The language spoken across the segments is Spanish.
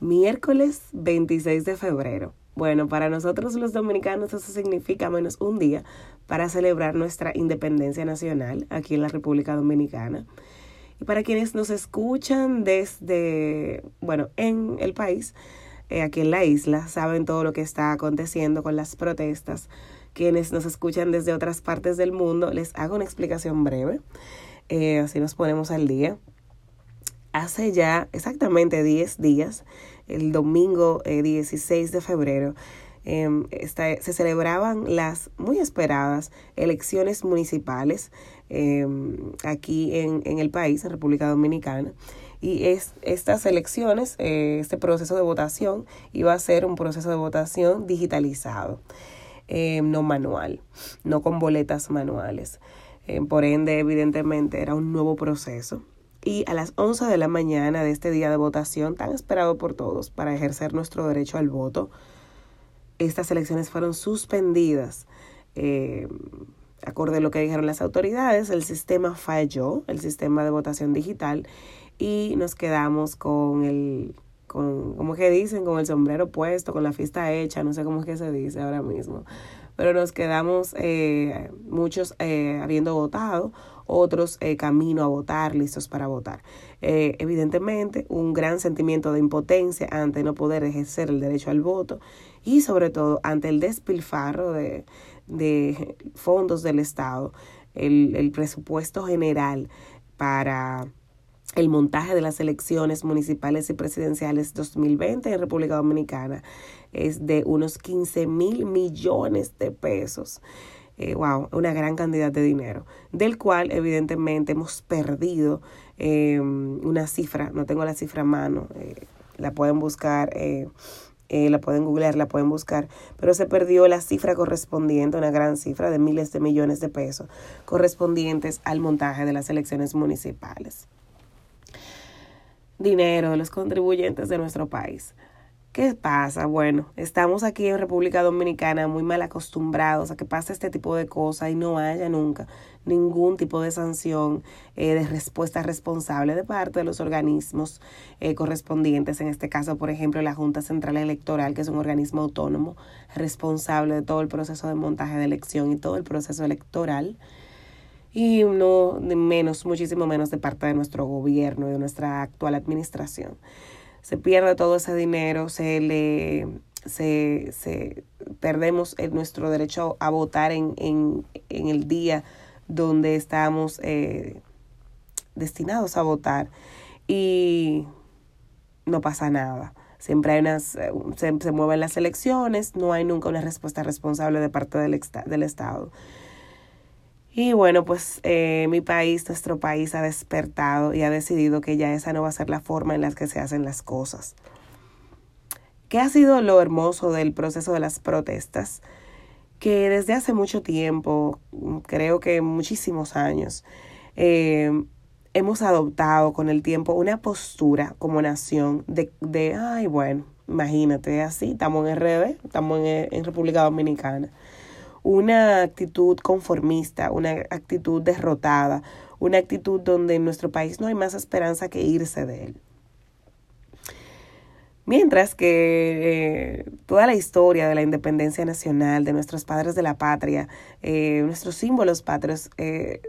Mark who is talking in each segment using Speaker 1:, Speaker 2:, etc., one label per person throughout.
Speaker 1: miércoles 26 de febrero. Bueno, para nosotros los dominicanos eso significa menos un día para celebrar nuestra independencia nacional aquí en la República Dominicana. Y para quienes nos escuchan desde, bueno, en el país, eh, aquí en la isla, saben todo lo que está aconteciendo con las protestas. Quienes nos escuchan desde otras partes del mundo, les hago una explicación breve, eh, así nos ponemos al día hace ya exactamente 10 días, el domingo 16 eh, de febrero, em, se celebraban las muy esperadas elecciones municipales em, aquí en, en, el país, en República Dominicana. Y es, estas elecciones, eh, este proceso de votación, iba a ser un proceso de votación digitalizado, em, no manual, no con boletas manuales. por ende, evidentemente, era un nuevo proceso y a las 11 de la mañana de este día de votación tan esperado por todos para ejercer nuestro derecho al voto, estas elecciones fueron suspendidas. Eh, acorde a lo que dijeron las autoridades, el sistema falló, el sistema de votación digital, y nos quedamos con el, con, como que dicen, con el sombrero puesto, con la fiesta hecha, no sé cómo es que se dice ahora mismo, pero nos quedamos eh, muchos eh, habiendo votado, otros eh, camino a votar, listos para votar. Eh, evidentemente, un gran sentimiento de impotencia ante no poder ejercer el derecho al voto y sobre todo ante el despilfarro de, fondos del Estado, el presupuesto general para el montaje de las elecciones municipales y presidenciales 2020 en República Dominicana es de unos 15 mil millones de pesos eh, wow, una gran cantidad de dinero, del cual evidentemente hemos perdido eh, una cifra, no tengo la cifra a mano, eh, la pueden buscar, eh, la pueden googlear, la pueden buscar, pero se perdió la cifra correspondiente, una gran cifra de miles de millones de pesos correspondientes al montaje de las elecciones municipales. Dinero de los contribuyentes de nuestro país. ¿Qué pasa? Bueno, estamos aquí en República Dominicana muy mal acostumbrados a que pase este tipo de cosas y no haya nunca ningún tipo de sanción eh, de respuesta responsable de parte de los organismos eh, correspondientes. En este caso, por ejemplo, la Junta Central Electoral, que es un organismo autónomo responsable de todo el proceso de montaje de elección y todo el proceso electoral. Y no menos, muchísimo menos de parte de nuestro gobierno y de nuestra actual administración se pierde todo ese dinero, se le se, se perdemos nuestro derecho a votar en, en, en el día donde estamos eh, destinados a votar y no pasa nada. Siempre hay unas, eh, se, se mueven las elecciones, no hay nunca una respuesta responsable de parte del, del Estado. Y bueno, pues eh, mi país, nuestro país ha despertado y ha decidido que ya esa no va a ser la forma en la que se hacen las cosas. ¿Qué ha sido lo hermoso del proceso de las protestas? Que desde hace mucho tiempo, creo que muchísimos años, eh, hemos adoptado con el tiempo una postura como nación de, de ay, bueno, imagínate, así, estamos en RD, estamos en, en República Dominicana una actitud conformista, una actitud derrotada, una actitud donde en nuestro país no hay más esperanza que irse de él. Mientras que eh, toda la historia de la independencia nacional, de nuestros padres de la patria, eh, nuestros símbolos patrios eh,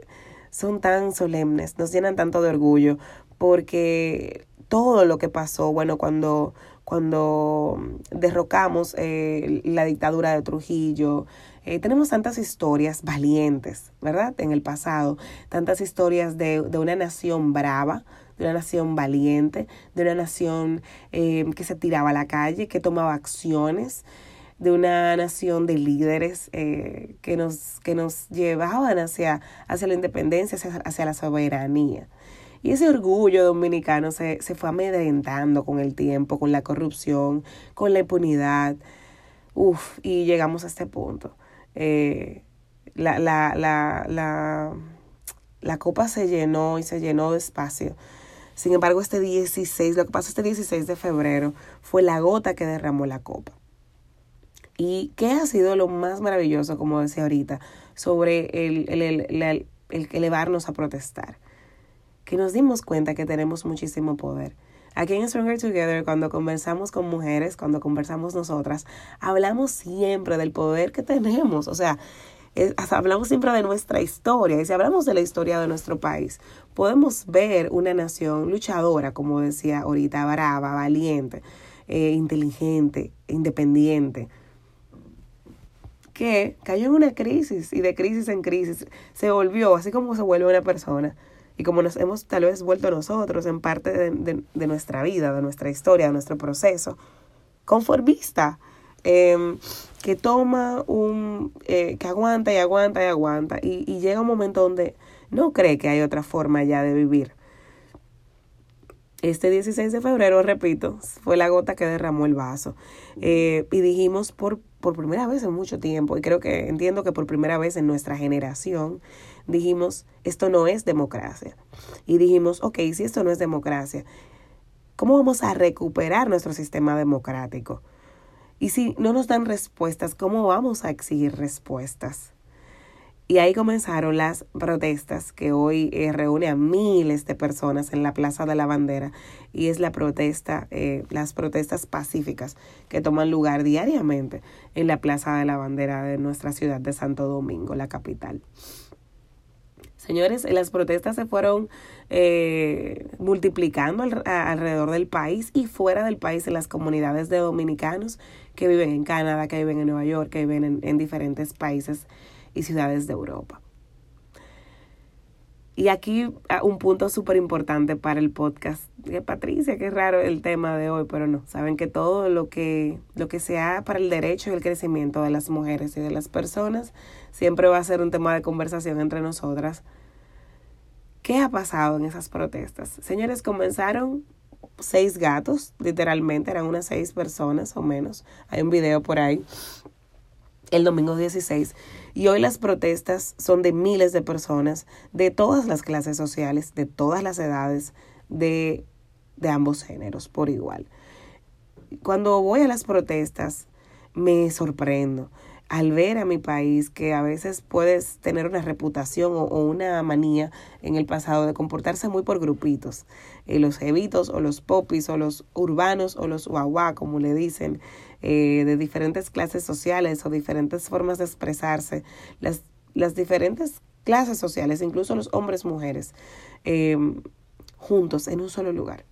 Speaker 1: son tan solemnes, nos llenan tanto de orgullo, porque todo lo que pasó, bueno, cuando, cuando derrocamos la dictadura de Trujillo, eh, tenemos tantas historias valientes, ¿verdad? En el pasado, tantas historias de, de una nación brava, de una nación valiente, de una nación eh, que se tiraba a la calle, que tomaba acciones, de una nación de líderes eh, que, nos, que nos llevaban hacia, hacia la independencia, hacia, hacia la soberanía. Y ese orgullo dominicano se, se fue amedrentando con el tiempo, con la corrupción, con la impunidad. Uf, y llegamos a este punto eh, la, la, la, la, la copa se llenó y se llenó despacio. Sin embargo, este 16, lo que pasó este 16 de febrero fue la gota que derramó la copa. ¿Y qué ha sido lo más maravilloso, como decía ahorita, sobre el, el, el, el elevarnos a protestar? Que nos dimos cuenta que tenemos muchísimo poder. Aquí en Stronger Together, cuando conversamos con mujeres, cuando conversamos nosotras, hablamos siempre del poder que tenemos. O sea, hablamos siempre de nuestra historia. Y si hablamos de la historia de nuestro país, podemos ver una nación luchadora, como decía ahorita, brava, valiente, eh, inteligente, independiente, que cayó en una crisis y de crisis en crisis se volvió, así como se vuelve una persona y como nos hemos tal vez vuelto nosotros en parte de, nuestra vida, de nuestra historia, de nuestro proceso, conformista, eh, que toma un, eh, que aguanta y aguanta y aguanta y, y, llega un momento donde no cree que hay otra forma ya de vivir. Este 16 de febrero, repito, fue la gota que derramó el vaso. Eh, y dijimos por, por primera vez en mucho tiempo, y creo que entiendo que por primera vez en nuestra generación, dijimos, esto no es democracia. Y dijimos, ok, si esto no es democracia, ¿cómo vamos a recuperar nuestro sistema democrático? Y si no nos dan respuestas, ¿cómo vamos a exigir respuestas? Y ahí comenzaron las protestas que hoy eh, reúne a miles de personas en la Plaza de la Bandera y es la protesta, eh, las protestas pacíficas que toman lugar diariamente en la Plaza de la Bandera de nuestra ciudad de Santo Domingo, la capital. Señores, las protestas se fueron eh, multiplicando alrededor del país y fuera del país en las comunidades de dominicanos que viven en Canadá, que viven en Nueva York, que viven en, diferentes países y ciudades de Europa. Y aquí ah, un punto súper importante para el podcast. Patricia, qué raro el tema de hoy, pero no, saben que todo lo que, lo que sea para el derecho y el crecimiento de las mujeres y de las personas siempre va a ser un tema de conversación entre nosotras. ¿Qué ha pasado en esas protestas? Señores, comenzaron seis gatos, literalmente, eran unas seis personas o menos. Hay un video por ahí. El domingo 16. Y hoy las protestas son de miles de personas, de todas las clases sociales, de todas las edades, de, de ambos géneros, por igual. Cuando voy a las protestas, me sorprendo al ver a mi país que a veces puedes tener una reputación o, una manía en el pasado de comportarse muy por grupitos, eh, los evitos o los popis o los urbanos o los guagua, como le dicen, eh, de diferentes clases sociales o diferentes formas de expresarse, las, las diferentes clases sociales, incluso los hombres, mujeres, eh, juntos en un solo lugar.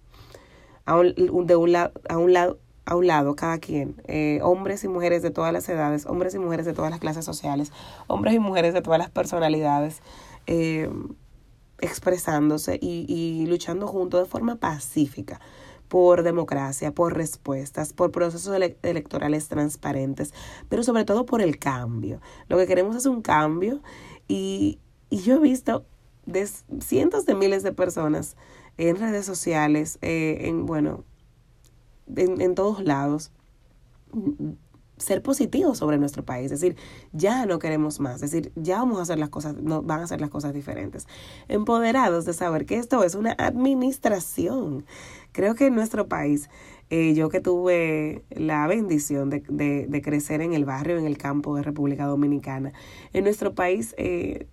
Speaker 1: A un, de un lado, a un lado a un lado cada quien, eh, hombres y mujeres de todas las edades, hombres y mujeres de todas las clases sociales, hombres y mujeres de todas las personalidades, eh, expresándose y, y luchando juntos de forma pacífica por democracia, por respuestas, por procesos electorales transparentes, pero sobre todo por el cambio. Lo que queremos es un cambio y, y yo he visto de cientos de miles de personas en redes sociales, eh, en, bueno, en, todos lados ser positivos sobre nuestro país, es decir, ya no queremos más, es decir, ya vamos a hacer las cosas, no, van a hacer las cosas diferentes. Empoderados de saber que esto es una administración. Creo que en nuestro país, eh, yo que tuve la bendición de, de, de, crecer en el barrio, en el campo de República Dominicana, en nuestro país eh,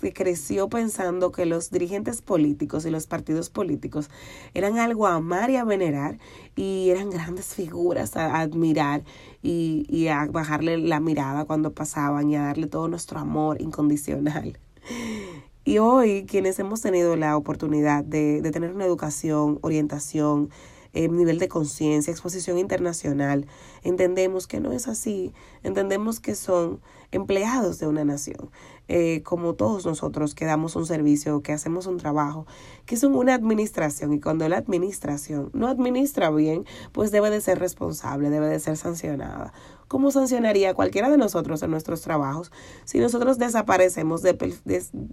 Speaker 1: se creció pensando que los dirigentes políticos y los partidos políticos eran algo a amar y a venerar y eran grandes figuras a, admirar y, y a bajarle la mirada cuando pasaban y a darle todo nuestro amor incondicional. Y hoy quienes hemos tenido la oportunidad de, de tener una educación, orientación, eh, nivel de conciencia, exposición internacional, entendemos que no es así, entendemos que son empleados de una nación, eh, como todos nosotros que damos un servicio, que hacemos un trabajo, que son una administración y cuando la administración no administra bien, pues debe de ser responsable, debe de ser sancionada. ¿Cómo sancionaría cualquiera de nosotros en nuestros trabajos si nosotros desaparecemos, de,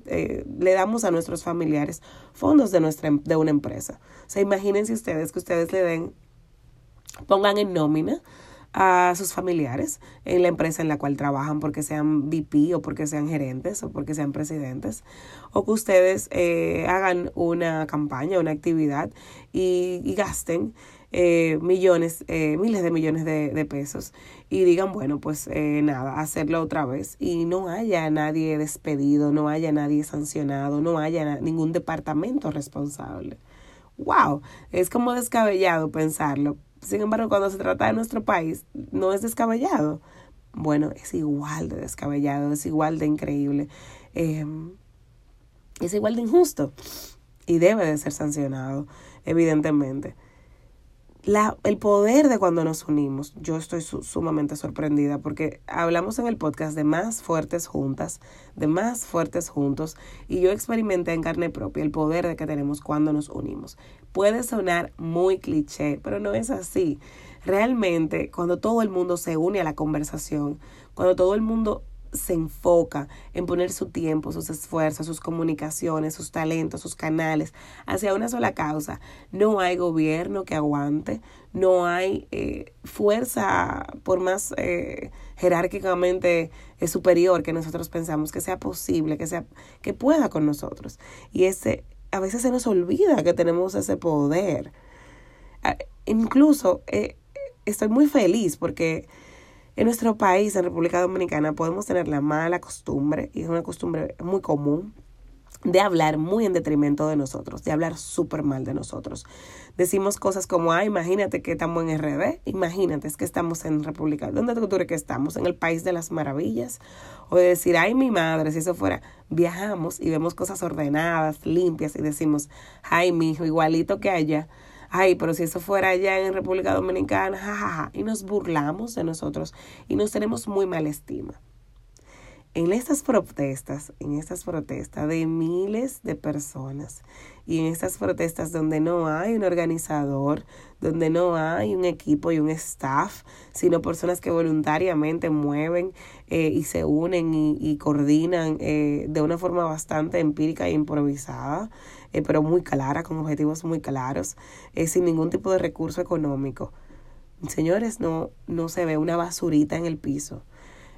Speaker 1: eh, le damos a nuestros familiares fondos de, nuestra, de una empresa? O sea, imagínense ustedes que ustedes le den, pongan en nómina a sus familiares en la empresa en la cual trabajan porque sean VP o porque sean gerentes o porque sean presidentes o que ustedes eh, hagan una campaña, una actividad y, gasten eh, millones, eh, miles de millones de, de, pesos y digan, bueno, pues eh, nada, hacerlo otra vez y no haya nadie despedido, no haya nadie sancionado, no haya ningún departamento responsable. wow, es como descabellado pensarlo. Sin embargo, cuando se trata de nuestro país, no es descabellado. Bueno, es igual de descabellado, es igual de increíble, em, es igual de injusto y debe de ser sancionado, evidentemente la, el poder de cuando nos unimos, yo estoy sumamente sorprendida porque hablamos en el podcast de más fuertes juntas, de más fuertes juntos, y yo experimenté en carne propia el poder de que tenemos cuando nos unimos. Puede sonar muy cliché, pero no es así. Realmente, cuando todo el mundo se une a la conversación, cuando todo el mundo se enfoca en poner su tiempo, sus esfuerzos, sus comunicaciones, sus talentos, sus canales hacia una sola causa. No hay gobierno que aguante, no hay eh, fuerza, por más eh, jerárquicamente eh, superior que nosotros pensamos, que sea posible, que, sea, que pueda con nosotros. Y ese, a veces se nos olvida que tenemos ese poder. Ah, incluso estoy muy feliz porque en nuestro país, en República Dominicana, podemos tener la mala costumbre, y es una costumbre muy común, de hablar muy en detrimento de nosotros, de hablar súper mal de nosotros. Decimos cosas como, ah, imagínate que estamos en RD, imagínate, es que estamos en República, ¿dónde tú crees que estamos? ¿En el país de las maravillas? O de decir, ay, mi madre, si eso fuera, viajamos y vemos cosas ordenadas, limpias y decimos, ay, mi hijo, igualito que allá ay, pero si eso fuera allá en República Dominicana, jajaja, y nos burlamos de nosotros y nos tenemos muy mala estima. En estas protestas, en estas protestas de miles de personas y en estas protestas donde no hay un organizador, donde no hay un equipo y un staff, sino personas que voluntariamente mueven eh, y se unen y, coordinan eh, de una forma bastante empírica e improvisada, eh, pero muy clara, con objetivos muy claros, sin ningún tipo de recurso económico. Señores, no, no se ve una basurita en el piso.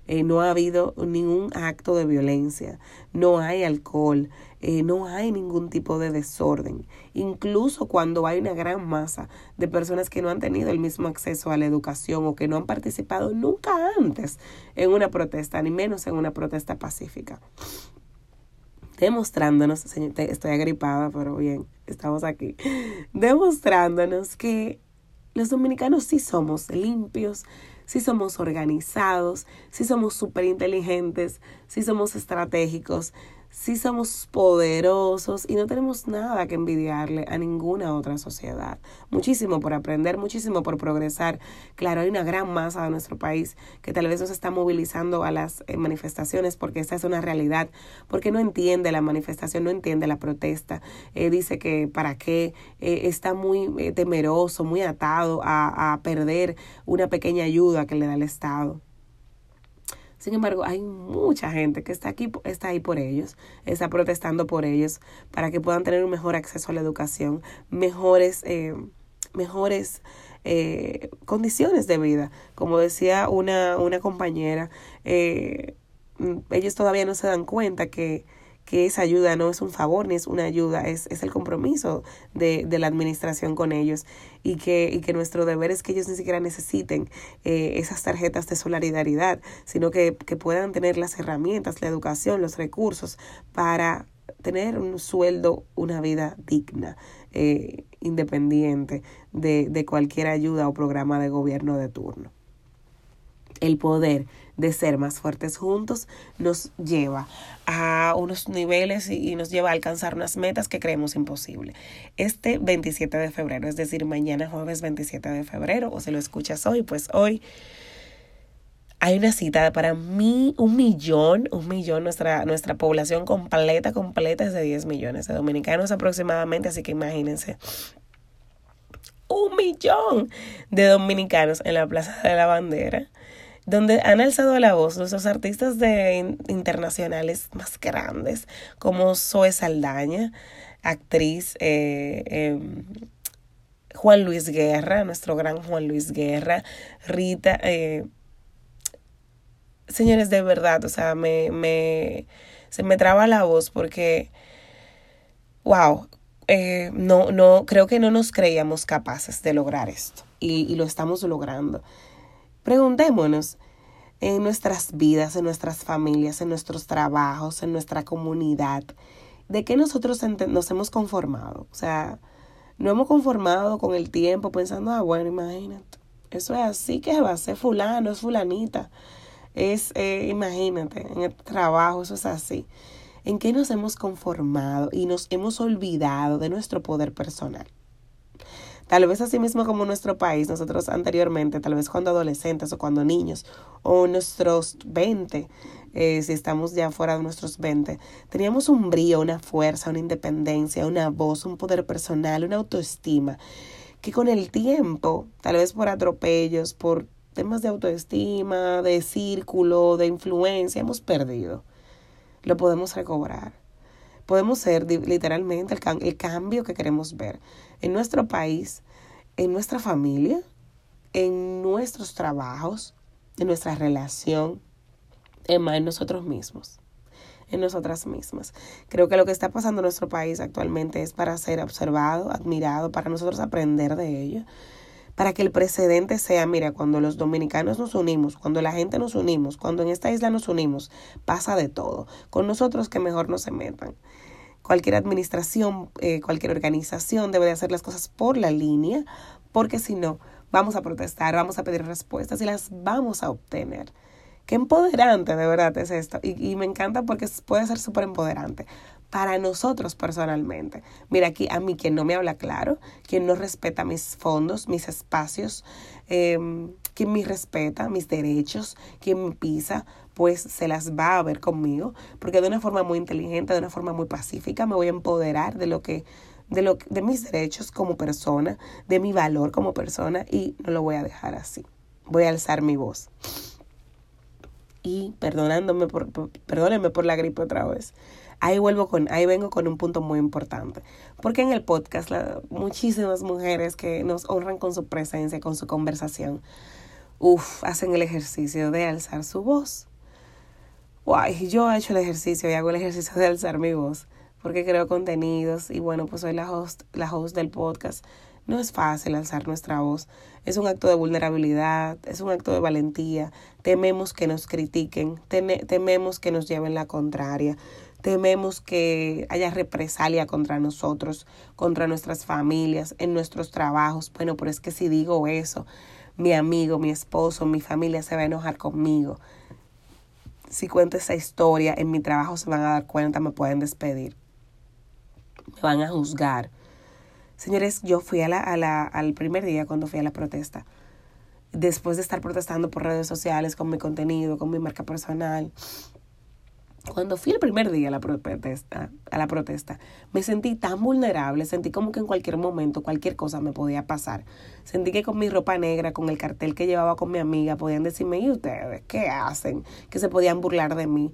Speaker 1: Eh, no ha habido ningún acto de violencia, no hay alcohol, no hay ningún tipo de desorden. Incluso cuando hay una gran masa de personas que no han tenido el mismo acceso a la educación o que no han participado nunca antes en una protesta, ni menos en una protesta pacífica demostrándonos, estoy agripada, pero bien, estamos aquí, demostrándonos que los dominicanos sí somos limpios, sí somos organizados, sí somos súper inteligentes, sí somos estratégicos, sí somos poderosos y no tenemos nada que envidiarle a ninguna otra sociedad. Muchísimo por aprender, muchísimo por progresar. Claro, hay una gran masa de nuestro país que tal vez nos está movilizando a las eh, manifestaciones porque esta es una realidad, porque no entiende la manifestación, no entiende la protesta. Eh, dice que para qué, eh, está muy temeroso, muy atado a perder una pequeña ayuda que le da el Estado. Sin embargo, hay mucha gente que está aquí, está ahí por ellos, está protestando por ellos para que puedan tener un mejor acceso a la educación, mejores, eh, mejores eh, condiciones de vida. Como decía una, una compañera, eh, ellos todavía no se dan cuenta que que esa ayuda no es un favor ni es una ayuda, es, es el compromiso de, de, la administración con ellos y que, y que nuestro deber es que ellos ni siquiera necesiten eh, esas tarjetas de solidaridad, sino que, que puedan tener las herramientas, la educación, los recursos para tener un sueldo, una vida digna, eh, independiente de, de cualquier ayuda o programa de gobierno de turno. El poder de ser más fuertes juntos nos lleva a unos niveles y, nos lleva a alcanzar unas metas que creemos imposible. Este 27 de febrero, es decir, mañana jueves 27 de febrero, o se lo escuchas hoy, pues hoy hay una cita para mí, un millón, un millón, nuestra, nuestra población completa, completa es de 10 millones de dominicanos aproximadamente, así que imagínense un millón de dominicanos en la Plaza de la Bandera donde han alzado la voz nuestros artistas de internacionales más grandes, como Zoe Saldaña, actriz, eh, em, Juan Luis Guerra, nuestro gran Juan Luis Guerra, Rita. Eh, señores, de verdad, o sea, me, me, se me traba la voz porque, wow, eh, no, no, creo que no nos creíamos capaces de lograr esto y, y lo estamos logrando. Preguntémonos en nuestras vidas, en nuestras familias, en nuestros trabajos, en nuestra comunidad, de qué nosotros nos hemos conformado. O sea, No hemos conformado con el tiempo pensando, ah, bueno, imagínate, eso es así que va a ser fulano, es fulanita. Es, eh, imagínate, en el trabajo eso es así. ¿En qué nos hemos conformado y nos hemos olvidado de nuestro poder personal? Tal vez así mismo como nuestro país, nosotros anteriormente, tal vez cuando adolescentes o cuando niños, o nuestros 20, eh, si estamos ya fuera de nuestros 20, teníamos un brío, una fuerza, una independencia, una voz, un poder personal, una autoestima, que con el tiempo, tal vez por atropellos, por temas de autoestima, de círculo, de influencia, hemos perdido. Lo podemos recobrar. Podemos ser literalmente el, cambio que queremos ver en nuestro país, en nuestra familia, en nuestros trabajos, en nuestra relación, en nosotros mismos en nosotras mismas. Creo que lo que está pasando en nuestro país actualmente es para ser observado, admirado, para nosotros aprender de ello, para que el precedente sea, mira, cuando los dominicanos nos unimos, cuando la gente nos unimos, cuando en esta isla nos unimos, pasa de todo. Con nosotros que mejor no se metan. Cualquier administración, eh, cualquier organización debe de hacer las cosas por la línea, porque si no, vamos a protestar, vamos a pedir respuestas y las vamos a obtener. Qué empoderante de verdad es esto. Y, y me encanta porque puede ser súper empoderante para nosotros personalmente. Mira aquí a mí quien no me habla claro, quien no respeta mis fondos, mis espacios, eh, quien me respeta mis derechos, quien me pisa, pues se las va a ver conmigo, porque de una forma muy inteligente, de una forma muy pacífica, me voy a empoderar de lo que de lo de mis derechos como persona, de mi valor como persona y no lo voy a dejar así. Voy a alzar mi voz y perdonándome por, perdónenme por la gripe otra vez. Ahí vuelvo con, ahí vengo con un punto muy importante. Porque en el podcast muchísimas mujeres que nos honran con su presencia, con su conversación, uff, hacen el ejercicio de alzar su voz. Guay, yo he hecho el ejercicio y hago el ejercicio de alzar mi voz porque creo contenidos y bueno, pues soy la host, la host del podcast no es fácil alzar nuestra voz. Es un acto de vulnerabilidad, es un acto de valentía. Tememos que nos critiquen, tememos que nos lleven la contraria, tememos que haya represalia contra nosotros, contra nuestras familias, en nuestros trabajos. Bueno, pero es que si digo eso, mi amigo, mi esposo, mi familia se va a enojar conmigo. Si cuento esa historia, en mi trabajo se van a dar cuenta, me pueden despedir. Me van a juzgar Señores, yo fui a la, a la, al primer día cuando fui a la protesta, después de estar protestando por redes sociales con mi contenido, con mi marca personal. Cuando fui el primer día a la protesta, a la protesta, me sentí tan vulnerable, sentí como que en cualquier momento cualquier cosa me podía pasar. Sentí que con mi ropa negra, con el cartel que llevaba con mi amiga, podían decirme, ¿y ustedes qué hacen? Que se podían burlar de mí.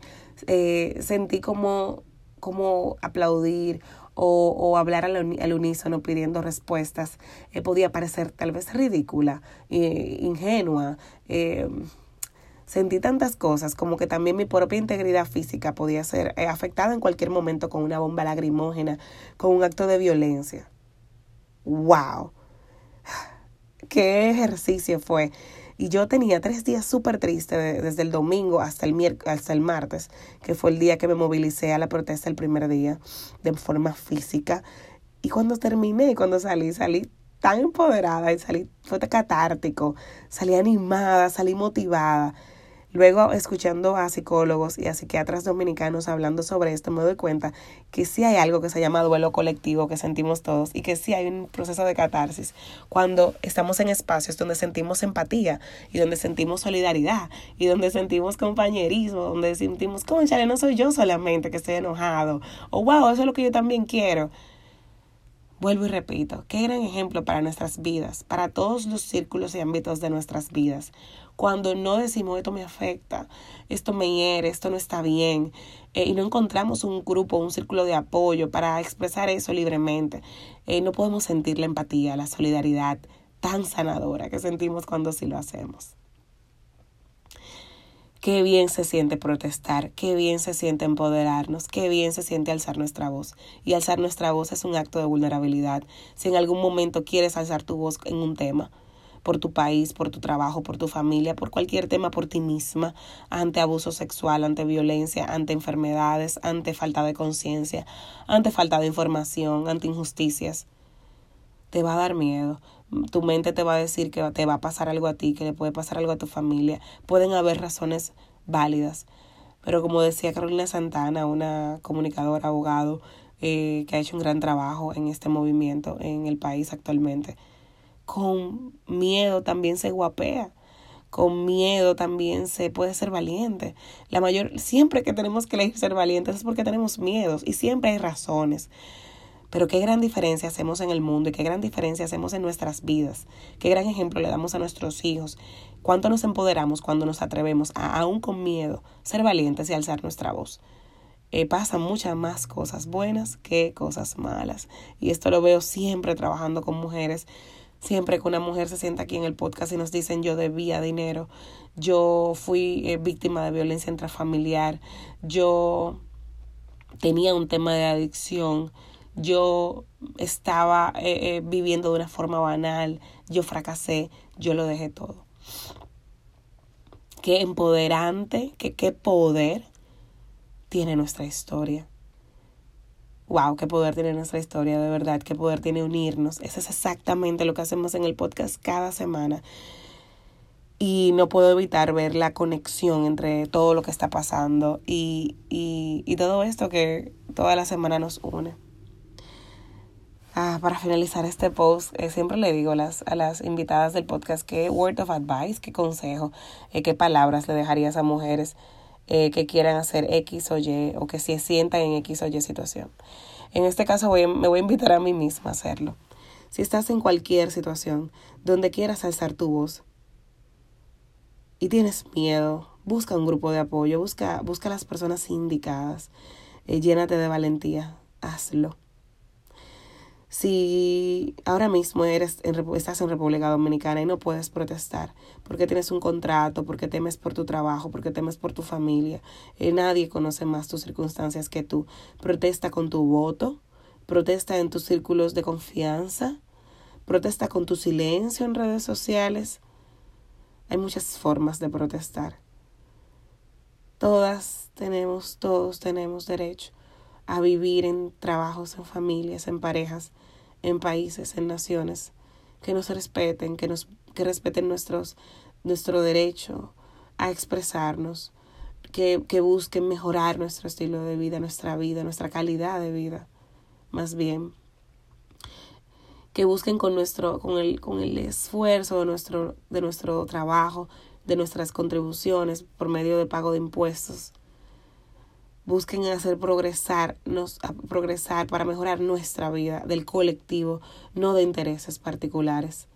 Speaker 1: Eh, sentí como, como aplaudir o, hablar al, unísono pidiendo respuestas eh, podía parecer tal vez ridícula, eh, ingenua. Eh, sentí tantas cosas como que también mi propia integridad física podía ser eh, afectada en cualquier momento con una bomba lagrimógena, con un acto de violencia. ¡Wow! ¿Qué ejercicio fue? Y yo tenía tres días súper tristes, desde el domingo hasta el, hasta el martes, que fue el día que me movilicé a la protesta el primer día, de forma física. Y cuando terminé, cuando salí, salí tan empoderada y salí, fue catártico, salí animada, salí motivada. Luego, escuchando a psicólogos y a psiquiatras dominicanos hablando sobre esto, me doy cuenta que sí hay algo que se llama duelo colectivo que sentimos todos y que sí hay un proceso de catarsis cuando estamos en espacios donde sentimos empatía y donde sentimos solidaridad y donde sentimos compañerismo, donde sentimos, conchale, no soy yo solamente que estoy enojado o wow, eso es lo que yo también quiero. Vuelvo y repito, qué gran ejemplo para nuestras vidas, para todos los círculos y ámbitos de nuestras vidas. Cuando no decimos esto me afecta, esto me hiere, esto no está bien, eh, y no encontramos un grupo, un círculo de apoyo para expresar eso libremente, eh, no podemos sentir la empatía, la solidaridad tan sanadora que sentimos cuando sí lo hacemos. Qué bien se siente protestar, qué bien se siente empoderarnos, qué bien se siente alzar nuestra voz. Y alzar nuestra voz es un acto de vulnerabilidad. Si en algún momento quieres alzar tu voz en un tema, por tu país, por tu trabajo, por tu familia, por cualquier tema, por ti misma, ante abuso sexual, ante violencia, ante enfermedades, ante falta de conciencia, ante falta de información, ante injusticias. te va a dar miedo. Tu mente te va a decir que te va a pasar algo a ti, que le puede pasar algo a tu familia. Pueden haber razones válidas. Pero como decía Carolina Santana, una comunicadora, abogado, eh, que ha hecho un gran trabajo en este movimiento en el país actualmente, con miedo también se guapea con miedo también se puede ser valiente. La mayor, siempre que tenemos que elegir ser valientes es porque tenemos miedos y siempre hay razones. Pero qué gran diferencia hacemos en el mundo y qué gran diferencia hacemos en nuestras vidas. Qué gran ejemplo le damos a nuestros hijos. Cuánto nos empoderamos cuando nos atrevemos, a, aún con miedo, ser valientes y alzar nuestra voz. Eh, pasan muchas más cosas buenas que cosas malas. Y esto lo veo siempre trabajando con mujeres Siempre que una mujer se sienta aquí en el podcast y nos dicen yo debía dinero, yo fui eh, víctima de violencia intrafamiliar, yo tenía un tema de adicción, yo estaba eh, eh, viviendo de una forma banal, yo fracasé, yo lo dejé todo. Qué empoderante, que qué poder tiene nuestra historia wow, qué poder tiene nuestra historia, de verdad, qué poder tiene unirnos. Eso es exactamente lo que hacemos en el podcast cada semana. Y no puedo evitar ver la conexión entre todo lo que está pasando y, y, y todo esto que toda la semana nos une. Ah, para finalizar este post, eh, siempre le digo a las, invitadas del podcast qué word of advice, qué consejo, eh, qué palabras le dejarías a mujeres eh, que quieran hacer X o Y o que se sientan en X o Y situación. En este caso voy, me voy a invitar a mí misma a hacerlo. Si estás en cualquier situación donde quieras alzar tu voz y tienes miedo, busca un grupo de apoyo, busca, busca las personas indicadas, llénate de valentía, hazlo. Si ahora mismo eres estás en República Dominicana y no puedes protestar porque tienes un contrato, porque temes por tu trabajo, porque temes por tu familia, eh, nadie conoce más tus circunstancias que tú. Protesta con tu voto, protesta en tus círculos de confianza, protesta con tu silencio en redes sociales. Hay muchas formas de protestar. Todas tenemos, todos tenemos derecho a vivir en trabajos, en familias, en parejas, en países, en naciones, que nos respeten, que nos que respeten nuestros nuestro derecho a expresarnos, que, que busquen mejorar nuestro estilo de vida, nuestra vida, nuestra calidad de vida, más bien. Que busquen con nuestro con el con el esfuerzo de nuestro de nuestro trabajo de nuestras contribuciones por medio de pago de impuestos busquen hacer progresar, nos, progresar para mejorar nuestra vida del colectivo, no de intereses particulares.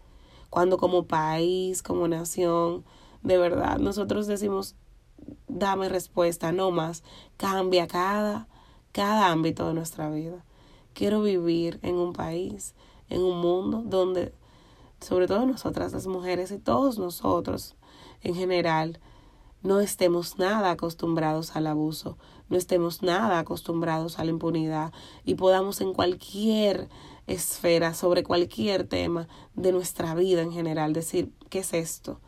Speaker 1: Cuando como país, como nación, de verdad nosotros decimos, dame respuesta, no más, cambia cada, cada ámbito de nuestra vida. Quiero vivir en un país, en un mundo donde, sobre todo nosotras las mujeres y todos nosotros en general, no estemos nada acostumbrados al abuso, no estemos nada acostumbrados a la impunidad y podamos en cualquier esfera, sobre cualquier tema de nuestra vida en general, decir, ¿qué es esto?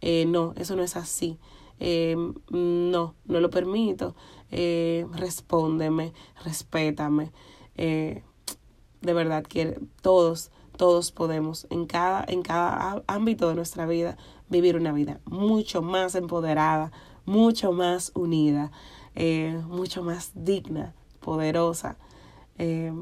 Speaker 1: Eh, no, eso no es así. Eh, no, no lo permito. Eh, respóndeme, respétame. Eh, de verdad que todos, todos podemos en cada, en cada ámbito de nuestra vida vivir una vida mucho más empoderada, mucho más unida, eh, mucho más digna, poderosa. Eh,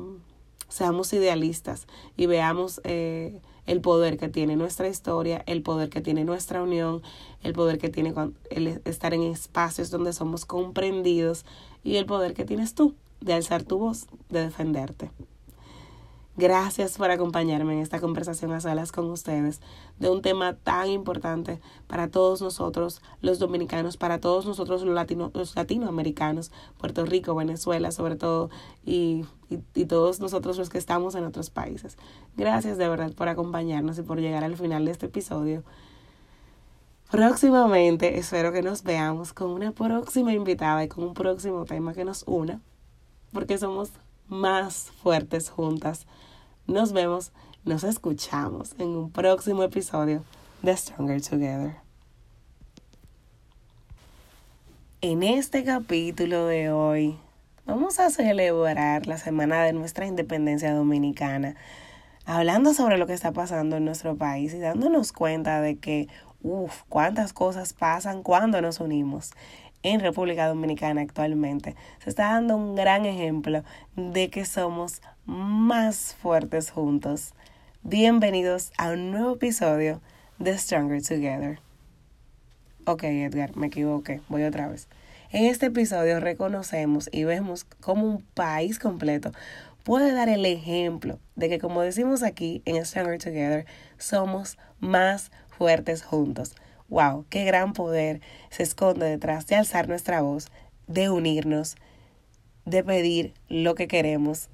Speaker 1: seamos idealistas y veamos eh, el poder que tiene nuestra historia, el poder que tiene nuestra unión, el poder que tiene el estar en espacios donde somos comprendidos y el poder que tienes tú de alzar tu voz, de defenderte. Gracias por acompañarme en esta conversación a solas con ustedes de un tema tan importante para todos nosotros, los dominicanos, para todos nosotros los, latino, los latinoamericanos, Puerto Rico, Venezuela sobre todo, y, y, y todos nosotros los que estamos en otros países. Gracias de verdad por acompañarnos y por llegar al final de este episodio. Próximamente espero que nos veamos con una próxima invitada y con un próximo tema que nos una, porque somos más fuertes juntas. Nos vemos, nos escuchamos en un próximo episodio de Stronger Together. En este capítulo de hoy vamos a celebrar la semana de nuestra independencia dominicana. hablando sobre lo que está pasando en nuestro país y dándonos cuenta de que, uff, cuántas cosas pasan cuando nos unimos en República Dominicana actualmente. Se está dando un gran ejemplo de que somos más fuertes juntos. Bienvenidos a un nuevo episodio de Stronger Together. Ok, Edgar, me equivoqué, voy otra vez. En este episodio reconocemos y vemos cómo un país completo puede dar el ejemplo de que, como decimos aquí en Stronger Together, somos más fuertes juntos. ¡Wow! ¡Qué gran poder se esconde detrás de alzar nuestra voz, de unirnos, de pedir lo que queremos,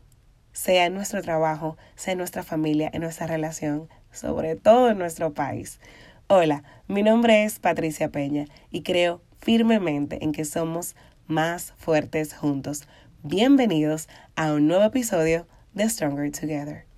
Speaker 1: sea en nuestro trabajo, sea en nuestra familia, en nuestra relación, sobre todo en nuestro país. Hola, mi nombre es Patricia Peña y creo firmemente en que somos más fuertes juntos. Bienvenidos a un nuevo episodio de Stronger Together.